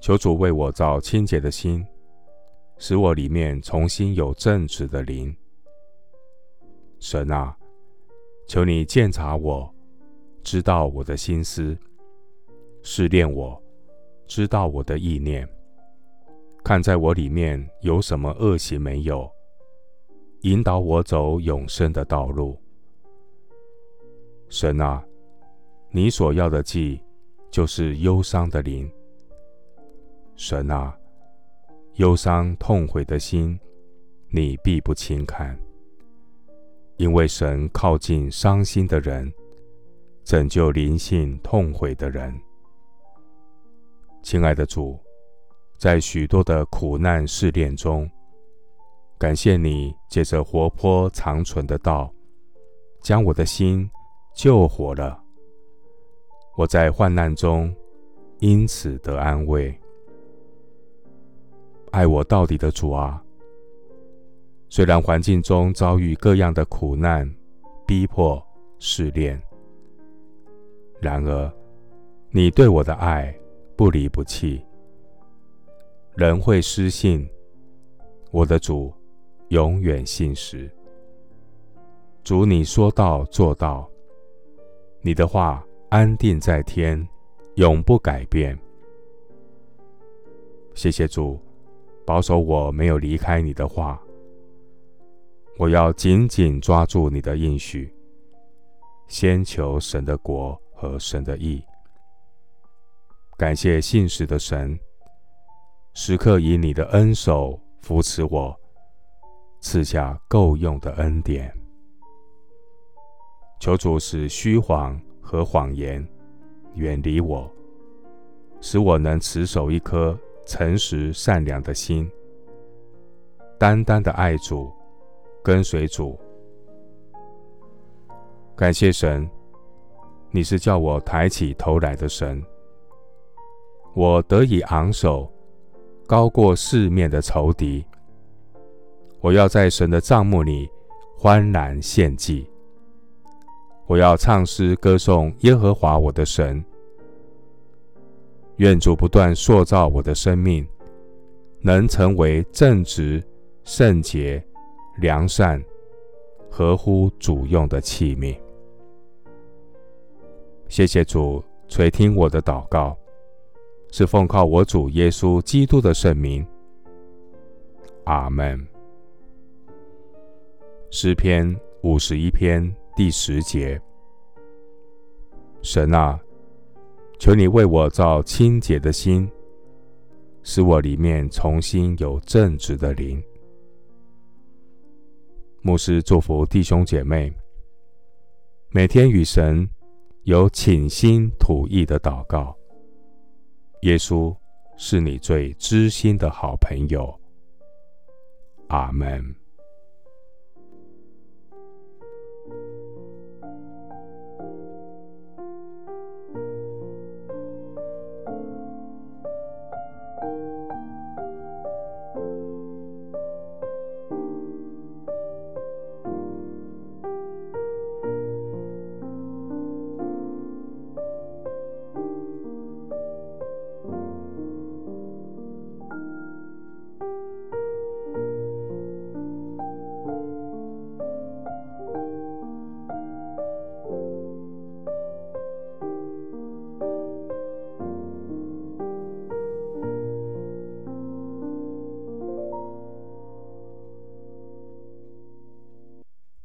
求主为我造清洁的心，使我里面重新有正直的灵。神啊，求你鉴察我，知道我的心思，试炼我，知道我的意念，看在我里面有什么恶行没有，引导我走永生的道路。神啊，你所要的祭，就是忧伤的灵。神啊，忧伤痛悔的心，你必不轻看，因为神靠近伤心的人，拯救灵性痛悔的人。亲爱的主，在许多的苦难试炼中，感谢你借着活泼长存的道，将我的心救活了。我在患难中因此得安慰。爱我到底的主啊，虽然环境中遭遇各样的苦难、逼迫、试炼，然而你对我的爱不离不弃。人会失信，我的主永远信实。主，你说到做到，你的话安定在天，永不改变。谢谢主。保守我没有离开你的话，我要紧紧抓住你的应许，先求神的国和神的义。感谢信实的神，时刻以你的恩手扶持我，赐下够用的恩典。求主使虚谎和谎言远离我，使我能持守一颗。诚实善良的心，单单的爱主，跟随主。感谢神，你是叫我抬起头来的神，我得以昂首，高过四面的仇敌。我要在神的帐幕里欢然献祭，我要唱诗歌颂耶和华我的神。愿主不断塑造我的生命，能成为正直、圣洁、良善、合乎主用的器皿。谢谢主垂听我的祷告，是奉靠我主耶稣基督的圣名。阿门。诗篇五十一篇第十节：神啊。求你为我造清洁的心，使我里面重新有正直的灵。牧师祝福弟兄姐妹，每天与神有倾心吐意的祷告。耶稣是你最知心的好朋友。阿门。